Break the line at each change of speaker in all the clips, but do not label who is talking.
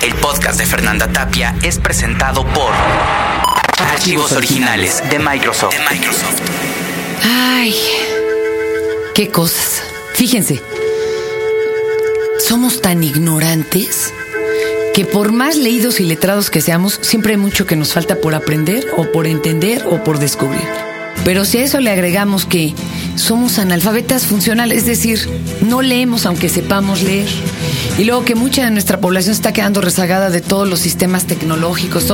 El podcast de Fernanda Tapia es presentado por Archivos Originales de Microsoft. Microsoft.
Ay, qué cosas. Fíjense, somos tan ignorantes que por más leídos y letrados que seamos, siempre hay mucho que nos falta por aprender o por entender o por descubrir. Pero si a eso le agregamos que somos analfabetas funcionales, es decir, no leemos aunque sepamos leer, y luego que mucha de nuestra población está quedando rezagada de todos los sistemas tecnológicos,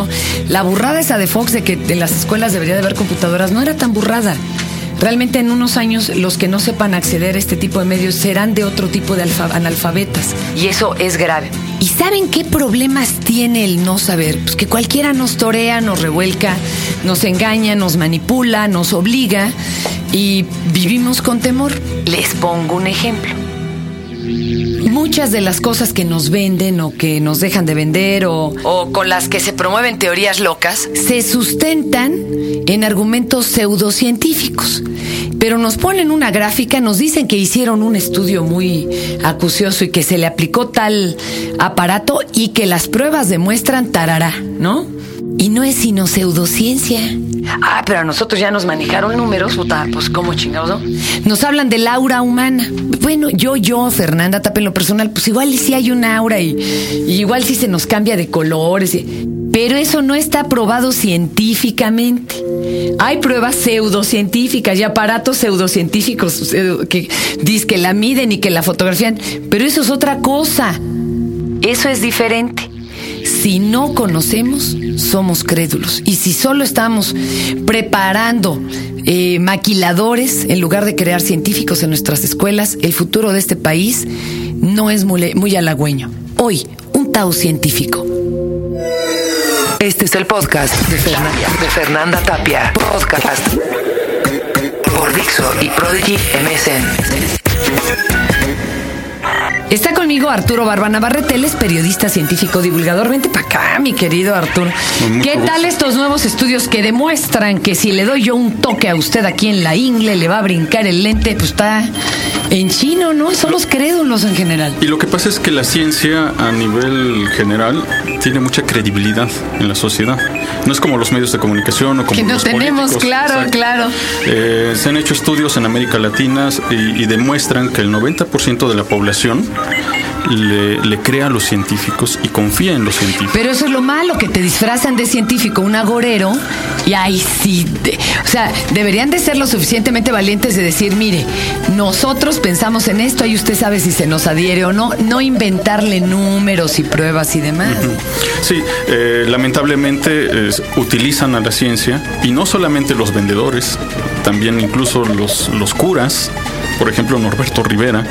la burrada esa de Fox de que en las escuelas debería de haber computadoras no era tan burrada. Realmente en unos años los que no sepan acceder a este tipo de medios serán de otro tipo de analfabetas. Y eso es grave. ¿Y saben qué problemas tiene el no saber? Pues que cualquiera nos torea, nos revuelca, nos engaña, nos manipula, nos obliga y vivimos con temor. Les pongo un ejemplo. Muchas de las cosas que nos venden o que nos dejan de vender o, o, con las que se promueven teorías locas se sustentan en argumentos pseudocientíficos. Pero nos ponen una gráfica, nos dicen que hicieron un estudio muy acucioso y que se le aplicó tal aparato y que las pruebas demuestran tarará, ¿no? Y no es sino pseudociencia. Ah, pero a nosotros ya nos manejaron números, puta, pues cómo chingados, ¿no? Nos hablan del aura humana. Bueno, yo, yo, Fernanda Tape, en lo personal, pues igual sí hay un aura y, y igual sí se nos cambia de colores. Y, pero eso no está probado científicamente. Hay pruebas pseudocientíficas y aparatos pseudocientíficos que dicen que la miden y que la fotografían, pero eso es otra cosa. Eso es diferente. Si no conocemos, somos crédulos. Y si solo estamos preparando eh, maquiladores en lugar de crear científicos en nuestras escuelas, el futuro de este país no es muy, muy halagüeño. Hoy, un Tao científico. Este es el podcast de Fernanda, de Fernanda Tapia. Podcast por Dixo y Prodigy MSN. Está conmigo Arturo Barbana Barreteles, periodista científico divulgador. Vente para acá, mi querido Arturo. ¿Qué tal estos nuevos estudios que demuestran que si le doy yo un toque a usted aquí en la ingle, le va a brincar el lente? Pues está en chino, ¿no? Son los crédulos en general.
Y lo que pasa es que la ciencia a nivel general tiene mucha credibilidad en la sociedad. No es como los medios de comunicación o como
que no tenemos, claro, claro.
Eh, se han hecho estudios en América Latina y, y demuestran que el 90% de la población le, le, crea a los científicos y confía en los científicos.
Pero eso es lo malo, que te disfrazan de científico, un agorero, y ahí sí. De, o sea, deberían de ser lo suficientemente valientes de decir, mire, nosotros pensamos en esto y usted sabe si se nos adhiere o no, no inventarle números y pruebas y demás. Uh -huh.
Sí, eh, lamentablemente eh, utilizan a la ciencia, y no solamente los vendedores, también incluso los, los curas, por ejemplo, Norberto Rivera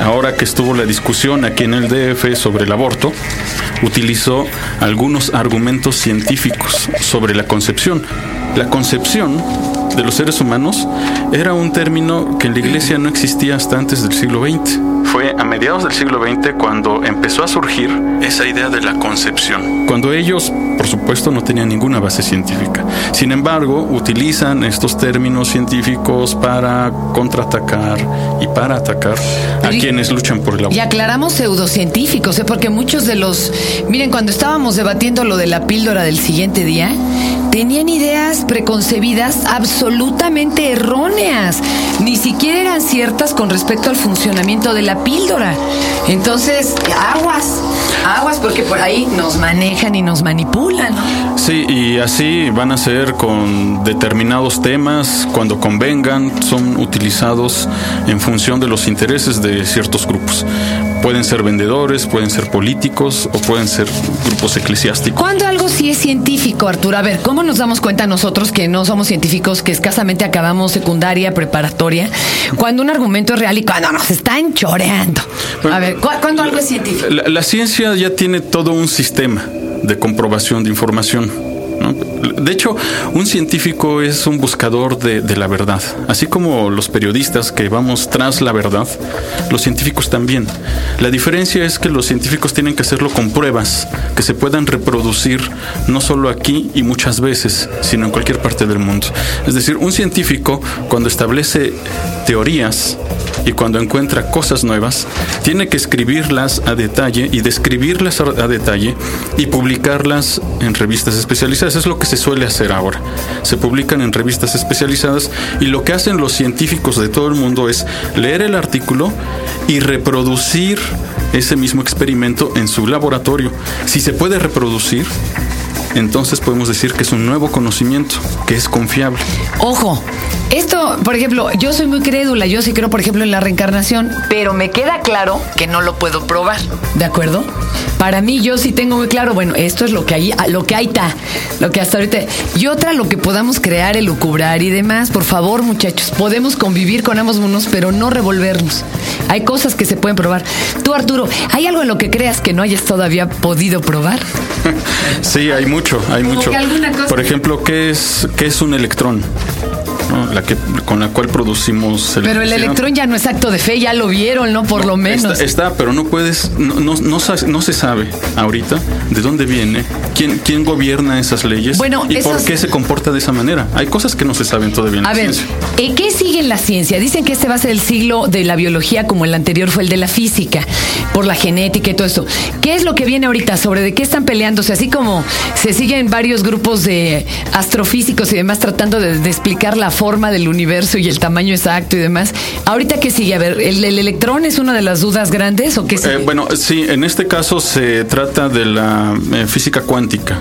ahora que estuvo la discusión aquí en el DF sobre el aborto, utilizó algunos argumentos científicos sobre la concepción. La concepción de los seres humanos era un término que en la iglesia no existía hasta antes del siglo XX. Fue a mediados del siglo XX cuando empezó a surgir esa idea de la concepción. Cuando ellos, por supuesto, no tenían ninguna base científica. Sin embargo, utilizan estos términos científicos para contraatacar y para atacar a y, quienes luchan por el aborto.
Y aclaramos pseudocientíficos, ¿eh? porque muchos de los... Miren, cuando estábamos debatiendo lo de la píldora del siguiente día, tenían ideas preconcebidas absolutamente erróneas. Ni siquiera eran ciertas con respecto al funcionamiento de la píldora. Entonces, aguas, aguas, porque por ahí nos manejan y nos manipulan.
Sí, y así van a ser con determinados temas, cuando convengan, son utilizados en función de los intereses de ciertos grupos. Pueden ser vendedores, pueden ser políticos o pueden ser grupos eclesiásticos.
¿Cuándo algo sí es científico, Arturo? A ver, ¿cómo nos damos cuenta nosotros que no somos científicos, que escasamente acabamos secundaria, preparatoria, cuando un argumento es real y cuando nos están choreando? Bueno, a ver, ¿cu ¿cuándo algo es científico?
La, la ciencia ya tiene todo un sistema de comprobación de información. De hecho, un científico es un buscador de, de, la verdad. Así como los periodistas que vamos tras la verdad, los científicos también. La diferencia es que los científicos tienen que hacerlo con pruebas que se puedan reproducir no solo aquí y muchas veces, sino en cualquier parte del mundo. Es decir, un científico cuando establece teorías, y cuando encuentra cosas nuevas, tiene que escribirlas a detalle y describirlas a, detalle y publicarlas en revistas especializadas. Es lo que se suele hacer ahora. Se publican en revistas especializadas y lo que hacen los científicos de todo el mundo es leer el artículo y reproducir ese mismo experimento en su laboratorio. Si se puede reproducir, entonces podemos decir que es un nuevo conocimiento, que es confiable.
Ojo, esto, por ejemplo, yo soy muy crédula, yo sí creo, por ejemplo, en la reencarnación, pero me queda claro que no lo puedo probar. ¿De acuerdo? Para mí, yo sí tengo muy claro, bueno, esto es lo que hay, lo que hay está, lo que hasta ahorita. Y otra, lo que podamos crear, elucubrar y demás. Por favor, muchachos, podemos convivir con ambos mundos, pero no revolvernos. Hay cosas que se pueden probar. Tú, Arturo, ¿hay algo en lo que creas que no hayas todavía podido probar?
Sí, hay mucho, hay mucho. Por ejemplo, ¿qué es, qué es un electrón? La que con la cual producimos
Pero el electrón ya no es acto de fe, ya lo vieron, ¿no? Por lo menos.
Está, pero no puedes, no, no, no, se sabe ahorita de dónde viene, quién, quién gobierna esas leyes bueno, y por qué se comporta de esa manera. Hay cosas que no se saben todavía en
a ver, ¿eh, ¿qué sigue en la ciencia? Dicen que este va a ser el siglo de la biología como el anterior fue el de la física, por la genética y todo eso. ¿Qué es lo que viene ahorita? ¿Sobre de qué están peleándose? Así como se siguen varios grupos de astrofísicos y demás tratando de, de explicar la forma del universo y el tamaño exacto y demás. Ahorita que sigue, a ver, ¿el, electrón es una de las dudas grandes o qué
eh, bueno, sí, en este caso se trata de la eh, física cuántica.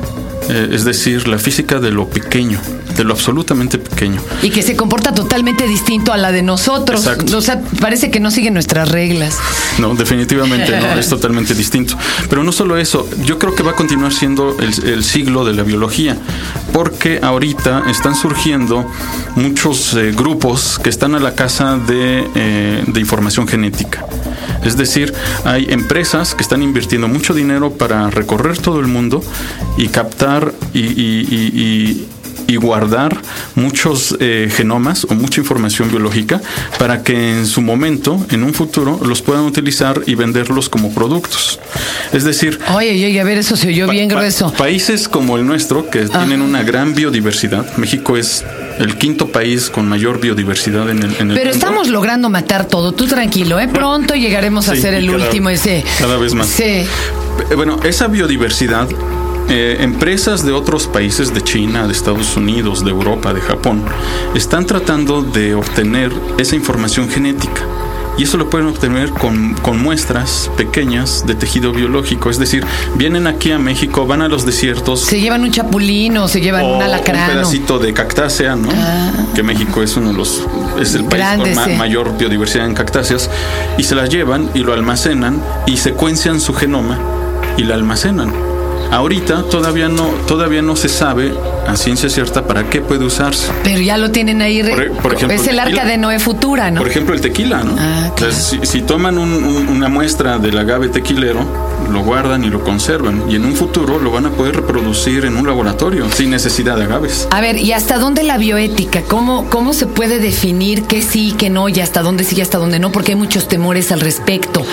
Eh, es decir, la física de lo pequeño, de lo absolutamente pequeño.
Y que se comporta totalmente distinto a la de nosotros. O sea, parece que no sigue nuestras reglas.
No, definitivamente no, es totalmente distinto. Pero no solo eso, yo creo que va a continuar siendo el, siglo de la biología, porque ahorita están surgiendo muchos eh, grupos que están a la casa eh, de información genética. Es decir, hay empresas que están invirtiendo mucho dinero para recorrer todo el mundo y captar y, guardar muchos eh, genomas o mucha información biológica para que en su momento, en un futuro, los puedan utilizar y venderlos como productos. Es decir...
Oye, oye, a ver, eso se oyó bien grueso.
países como el nuestro, que tienen una gran biodiversidad, México es el quinto país con mayor biodiversidad en el,
Pero estamos logrando matar todo. Tú tranquilo, ¿eh? Pronto llegaremos a ser el último ese.
Cada vez más.
Sí. Eh,
bueno, esa biodiversidad eh, empresas de otros países, de China, de Estados Unidos, de Europa, de Japón, están tratando de obtener esa información genética y eso lo pueden obtener con, muestras pequeñas de tejido biológico. Es decir, vienen aquí a México, van a los desiertos.
Se llevan un chapulín o se llevan un alacrán.
Un pedacito de cactácea, ¿no? Ah. Que México es uno de los. es el país con mayor biodiversidad en cactáceas. Y se las llevan y lo almacenan y secuencian su genoma y la almacenan. Ahorita todavía no, todavía no se sabe a ciencia cierta para qué puede usarse.
Pero ya lo tienen ahí. Por, ejemplo, es el arca de Noé futura, ¿no?
Por ejemplo, el tequila, ¿no? Ah, si, toman una muestra del agave tequilero, lo guardan y lo conservan. Y en un futuro lo van a poder reproducir en un laboratorio sin necesidad de agaves.
A ver, ¿y hasta dónde la bioética? ¿Cómo, cómo se puede definir qué sí, qué no, y hasta dónde sí y hasta dónde no? Porque hay muchos temores al respecto.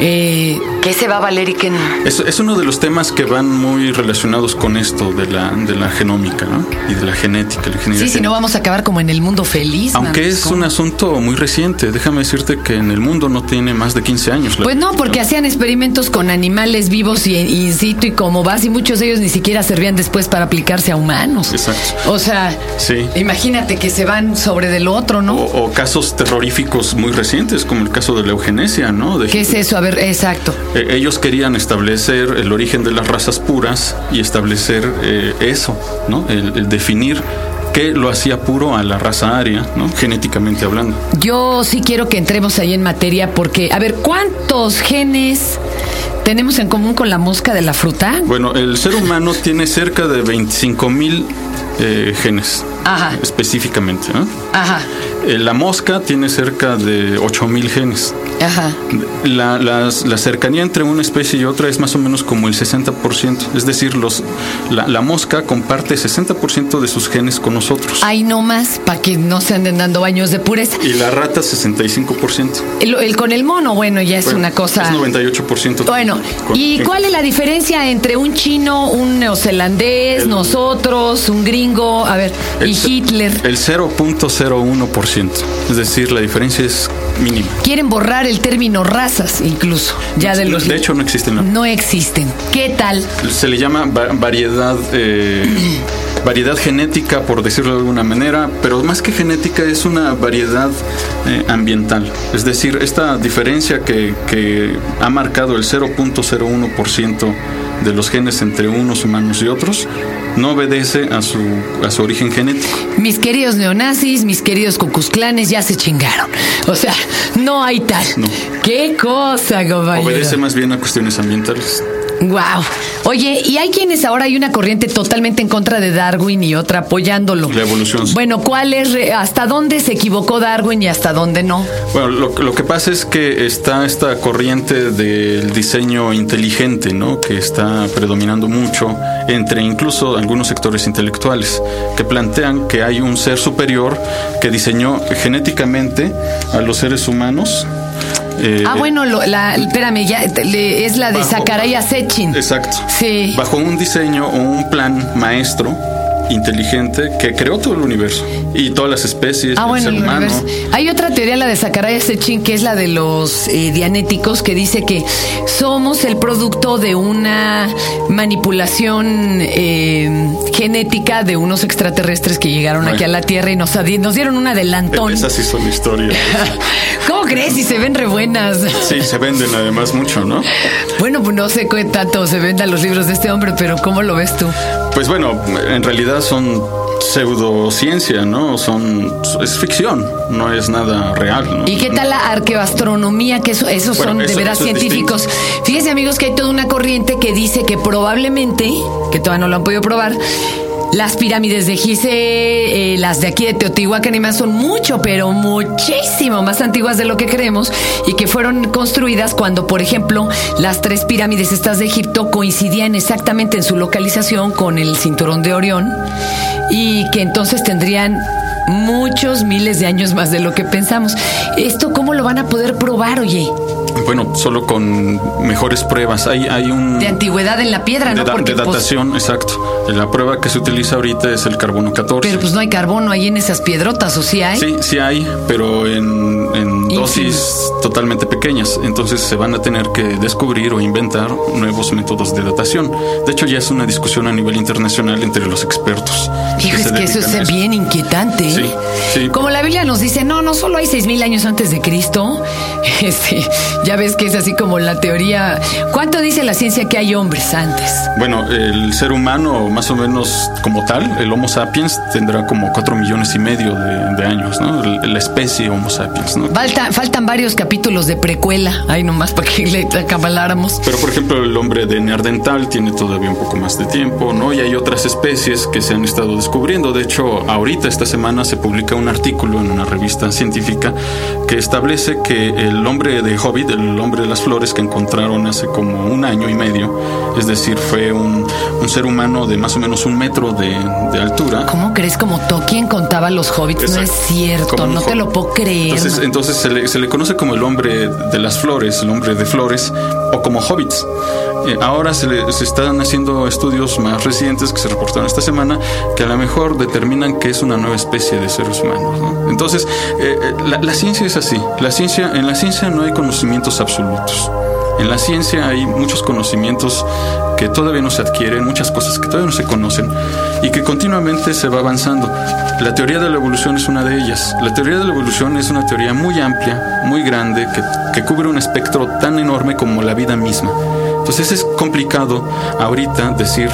Eh, ¿Qué se va a valer y qué no?
Es, es uno de los temas que van muy relacionados con esto de la, de la genómica ¿no? y de la genética.
sí, si no vamos a acabar como en el mundo feliz.
Aunque es un asunto muy reciente, déjame decirte que en el mundo no tiene más de 15 años.
Pues no, porque hacían experimentos con animales vivos y in situ y como vas, y muchos de ellos ni siquiera servían después para aplicarse a humanos.
Exacto.
O sea, sí. imagínate que se van sobre del otro, ¿no?
O, casos terroríficos muy recientes, como el caso de la eugenesia, ¿no?
¿Qué es eso? A ver, exacto.
Eh, ellos querían establecer el origen de las razas puras y establecer eh, eso, ¿no? El, definir qué lo hacía puro a la raza aria, ¿no? Genéticamente hablando.
Yo sí quiero que entremos ahí en materia porque, a ver, ¿cuántos genes tenemos en común con la mosca de la fruta?
Bueno, el ser humano tiene cerca de 25 mil eh, genes. Específicamente, ¿no?
Ajá.
Eh, la mosca tiene cerca de 8000 genes.
Ajá.
La, las- la cercanía entre una especie y otra es más o menos como el 60%. Es decir, los, la, la mosca comparte 60% de sus genes con nosotros.
Ahí nomás, para que no se anden dando baños de pureza.
Y la rata 65%.
El, el con el mono, bueno, ya es
Bueno,
una cosa.
Es 98%.
Bueno, ¿y cuál es la diferencia entre un chino, un neozelandés, nosotros, un gringo, a ver, y
el-
Hitler?
El 0.01%. Es decir, la diferencia es
Quieren borrar el término razas, incluso, ya de los...
De hecho, no existen. ¿no?
No existen. ¿Qué tal?
Se le llama va- variedad, eh, variedad genética, por decirlo de alguna manera, pero más que genética es una variedad eh, ambiental. Es decir, esta diferencia que, que ha marcado el 0.01% de los genes entre unos humanos y otros no obedece a su, a su origen genético.
Mis queridos neonazis, mis queridos cucuzclanes ya se chingaron. O sea, no hay tal.
No.
¿Qué cosa, compañero?
Obedece más bien a cuestiones ambientales.
Wow. Oye, y hay quienes ahora hay una corriente totalmente en contra de Darwin y otra apoyándolo.
La evolución.
Bueno, ¿cuál es, re- hasta dónde se equivocó Darwin y hasta dónde no?
Bueno, lo, lo que pasa es que está esta corriente del diseño inteligente, ¿no? Que está predominando mucho entre incluso algunos sectores intelectuales, que plantean que hay un ser superior que diseñó genéticamente a los seres humanos. Eh,
ah, bueno, lo- la, espérame, ya, le- es la de Sakaraya Sechin.
Exacto.
Sí.
Bajo un diseño o un plan maestro inteligente que creó todo el universo y todas las especies,
Ah,
el
bueno,
ser
el
humano.
universo. Hay otra teoría, la de Sakaraya Sechin, que es la de los eh, dianéticos, que dice que somos el producto de una manipulación eh, genética de unos extraterrestres que llegaron aquí a la Tierra y nos, dieron un adelantón.
Esas sí son historias.
¿Cómo crees? Si se ven re buenas.
Sí, se venden además mucho, ¿no?
Bueno, pues no sé qué tanto se vendan los libros de este hombre, pero ¿cómo lo ves tú?
Pues bueno, en realidad son pseudociencia, ¿no? Son es ficción, no es nada real, ¿no?
¿Y qué tal la arqueoastronomía? Que eso, esos
Bueno,
son de veras científicos. Fíjense, amigos, que hay toda una corriente que dice que probablemente, que todavía no lo han podido probar, las pirámides de Gizeh, eh, las de aquí de Teotihuacán son mucho, pero muchísimo más antiguas de lo que creemos y que fueron construidas cuando, por ejemplo, las tres pirámides estas de Egipto coincidían exactamente en su localización con el cinturón de Orión y que entonces tendrían muchos miles de años más de lo que pensamos. ¿Esto cómo lo van a poder probar, oye?
Bueno, solo con mejores pruebas. Hay, hay un...
De antigüedad en la piedra,
de,
¿no?
da-
Porque,
de
pues,
datación, exacto. La prueba que se utiliza ahorita es el carbono 14.
pero pues no hay carbono ahí en esas piedrotas, ¿o sí hay?
Sí, sí hay, pero en, en dosis totalmente pequeñas. Entonces se van a tener que descubrir o inventar nuevos métodos de datación. De hecho, ya es una discusión a nivel internacional entre los expertos.
Hijo,
se
es que eso es bien inquietante. ¿eh?
Sí, sí.
Como la Biblia nos dice, no, no solo hay seis mil años antes de Cristo. Este, ya ves que es así como la teoría. ¿Cuánto dice la ciencia que hay hombres antes?
Bueno, el ser humano, más o menos como tal, el Homo sapiens, tendrá como cuatro millones y medio de, de años, ¿no? La especie Homo sapiens, ¿no?
Falta, faltan varios capítulos de precuela, ahí nomás para que le acabaláramos.
Pero, por ejemplo, el hombre de Neandertal tiene todavía un poco más de tiempo, ¿no? Y hay otras especies que se han estado descubriendo. De hecho, ahorita, esta semana, se publica un artículo en una revista científica que establece que el hombre de Hobbit, el hombre de las flores que encontraron hace como un año y medio, es decir, fue un, un ser humano de más o menos un metro de, de altura.
¿Cómo crees como Tolkien contaba los hobbits? No es
Exacto.
cierto, no te lo puedo creer.
Entonces, entonces se, le, se le conoce como el hombre de las flores, el hombre de flores, o como hobbits. Eh, ahora se, le- se están haciendo estudios más recientes que se reportaron esta semana que a lo mejor determinan que es una nueva especie de seres humanos. ¿no? Entonces, eh, eh, la, la ciencia es así. La ciencia, en la ciencia no hay conocimientos absolutos. En la ciencia hay muchos conocimientos que todavía no se adquieren, muchas cosas que todavía no se conocen y que continuamente se va avanzando. La teoría de la evolución es una de ellas. La teoría de la evolución es una teoría muy amplia, muy grande, que, que cubre un espectro tan enorme como la vida misma. Entonces es complicado ahorita decir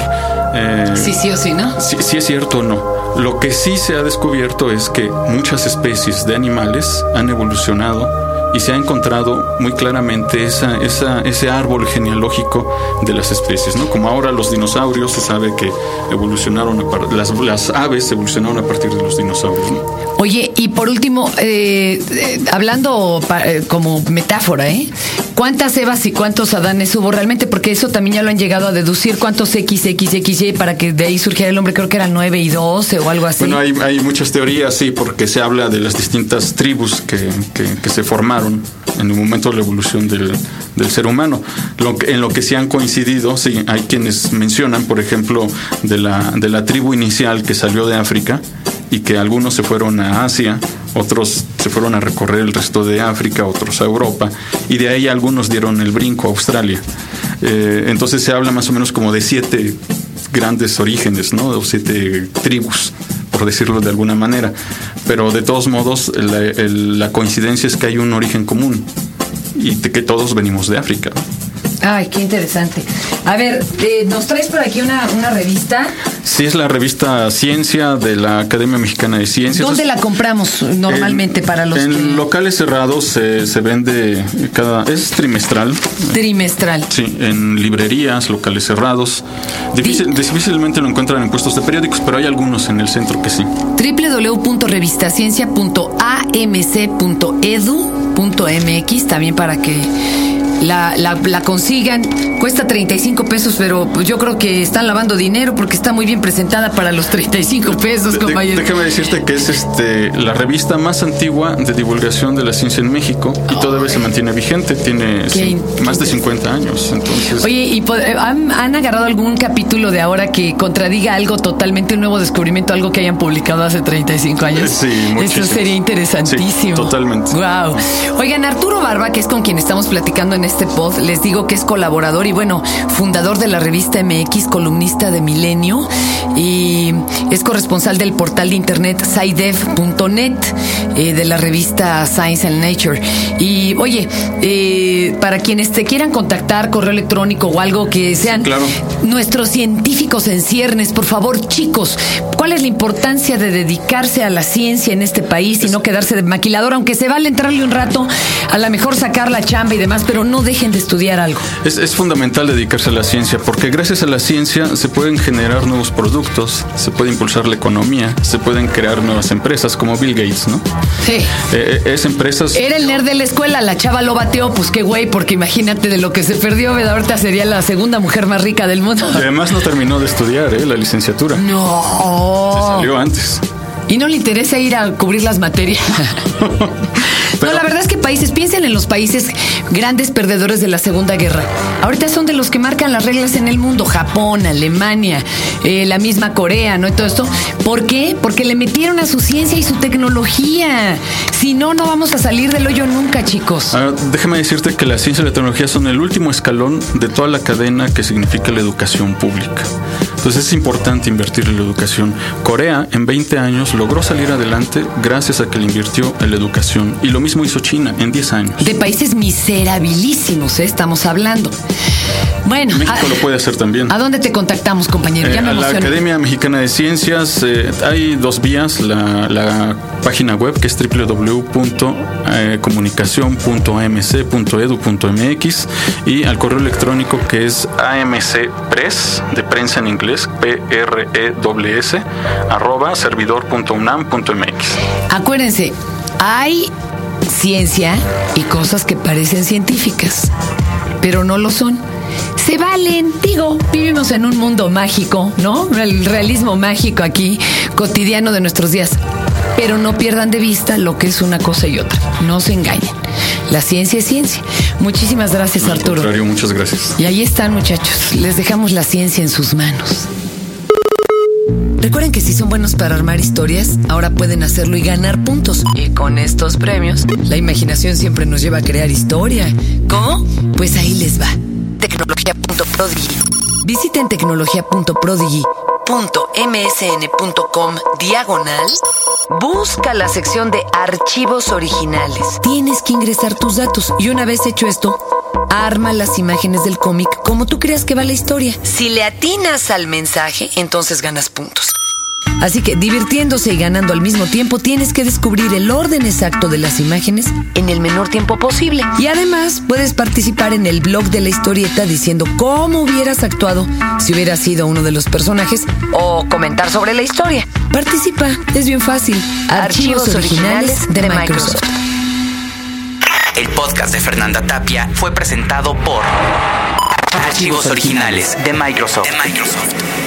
eh,
Sí, sí o sí, ¿no?
si, si es cierto o no. Lo que sí se ha descubierto es que muchas especies de animales han evolucionado y se ha encontrado muy claramente esa, esa, ese árbol genealógico de las especies, ¿no? Como ahora los dinosaurios se sabe que evolucionaron, a las, las aves evolucionaron a partir de los dinosaurios.
Oye, y por último, eh, eh, hablando eh, como metáfora, ¿eh? ¿Cuántas Evas y cuántos Adanes hubo realmente? Porque eso también ya lo han llegado a deducir. ¿Cuántos XXXY para que de ahí surgiera el hombre? Creo que eran 9 y 12 o algo así.
Bueno, hay, muchas teorías, sí, porque se habla de las distintas tribus que, que, se formaron en el momento de la evolución del, del ser humano. Lo en lo que sí han coincidido, sí, hay quienes mencionan, por ejemplo, de la, de la tribu inicial que salió de África y que algunos se fueron a Asia, otros se fueron a recorrer el resto de África, otros a Europa, y de ahí algunos dieron el brinco a Australia. Eh, entonces se habla más o menos como de siete grandes orígenes, ¿no? O siete tribus, por decirlo de alguna manera. Pero de todos modos, la, la coincidencia es que hay un origen común y que todos venimos de África.
Ay, qué interesante. A ver, eh, ¿nos traes por aquí una, una, revista?
Sí, es la revista Ciencia de la Academia Mexicana de Ciencias.
¿Dónde la compramos normalmente para los
En locales cerrados se, se, vende cada... Es trimestral.
Trimestral.
Sí, en librerías, locales cerrados. Difícil, difícilmente lo encuentran en puestos de periódicos, pero hay algunos en el centro que sí.
www.revistaciencia.am.edu.mx también para que la, la, consigan. Cuesta 35 pesos, pero yo creo que están lavando dinero porque está muy bien presentada para los 35 pesos, compañero.
Déjame decirte que es este la revista más antigua de divulgación de la ciencia en México y todavía se mantiene vigente. Tiene más de 50 años. Entonces.
Oye, ¿y eh, ¿han, agarrado algún capítulo de ahora que contradiga algo totalmente, un nuevo descubrimiento, algo que hayan publicado hace 35 años?
Sí,
Eso sería interesantísimo.
totalmente.
Wow. Oigan, Arturo Barba, que es con quien estamos platicando en este pod. Les digo que es colaborador y bueno, fundador de la revista MX, columnista de Milenio y es corresponsal del portal de internet scidev.net eh, de la revista Science and Nature. Y oye, eh, para quienes te quieran contactar, correo electrónico o algo que sean nuestros científicos en ciernes, por favor, chicos, ¿cuál es la importancia de dedicarse a la ciencia en este país y no quedarse de maquilador, aunque se vale entrarle un rato, a lo mejor sacar la chamba y demás, pero no dejen de estudiar algo.
Es, fundamental dedicarse a la ciencia porque gracias a la ciencia se pueden generar nuevos productos, se puede impulsar la economía, se pueden crear nuevas empresas como Bill Gates, ¿no?
Sí. Eh,
eh, es empresas...
Era el nerd de la escuela, la chava lo bateó, pues qué güey, porque imagínate de lo que se perdió, ¿verdad? Ahorita sería la segunda mujer más rica del mundo.
Y además no terminó de estudiar, ¿eh? La licenciatura.
No.
Se salió antes.
Y no le interesa ir a cubrir las materias. no, la verdad es que países, piensen en los países grandes perdedores de la Segunda Guerra. Ahorita son de los que marcan las reglas en el mundo. Japón, Alemania, eh, la misma Corea, ¿no? Y todo esto. ¿Por qué? Porque le metieron a su ciencia y su tecnología. Si no, no vamos a salir del hoyo nunca, chicos.
déjame decirte que la ciencia y la tecnología son el último escalón de toda la cadena que significa la educación pública. Entonces es importante invertir en la educación. Corea en 20 años logró salir adelante gracias a que le invirtió en la educación. Y lo mismo hizo China en 10 años.
De países miserabilísimos, ¿eh? estamos hablando. Bueno,
México lo puede hacer también.
¿A dónde te contactamos, compañero?
Eh, a la Academia Mexicana de Ciencias eh, hay dos vías: la, la, página web que es www.comunicacion.amc.edu.mx y al correo electrónico que es amcpress de prensa en inglés p r e s arroba servidor.unam.mx.
Acuérdense, hay ciencia y cosas que parecen científicas, pero no lo son. Se valen, digo, vivimos en un mundo mágico, ¿no? El realismo mágico aquí, cotidiano de nuestros días. Pero no pierdan de vista lo que es una cosa y otra. No se engañen. La ciencia es ciencia. Muchísimas gracias, Arturo.
muchas gracias.
Y ahí están, muchachos. Les dejamos la ciencia en sus manos. Recuerden que si son buenos para armar historias, ahora pueden hacerlo y ganar puntos. Y con estos premios, la imaginación siempre nos lleva a crear historia. ¿Cómo? Pues ahí les va. Tecnología.prodigy. Visiten tecnología.prodigy.msn.com diagonal. Busca la sección de archivos originales. Tienes que ingresar tus datos y una vez hecho esto, arma las imágenes del cómic como tú creas que va la historia. Si le atinas al mensaje, entonces ganas puntos. Así que divirtiéndose y ganando al mismo tiempo, tienes que descubrir el orden exacto de las imágenes en el menor tiempo posible. Y además puedes participar en el blog de la historieta diciendo cómo hubieras actuado si hubieras sido uno de los personajes o comentar sobre la historia. Participa, es bien fácil. Archivos, originales, de, Microsoft.
El podcast de Fernanda Tapia fue presentado por Archivos Originales de Microsoft. De Microsoft.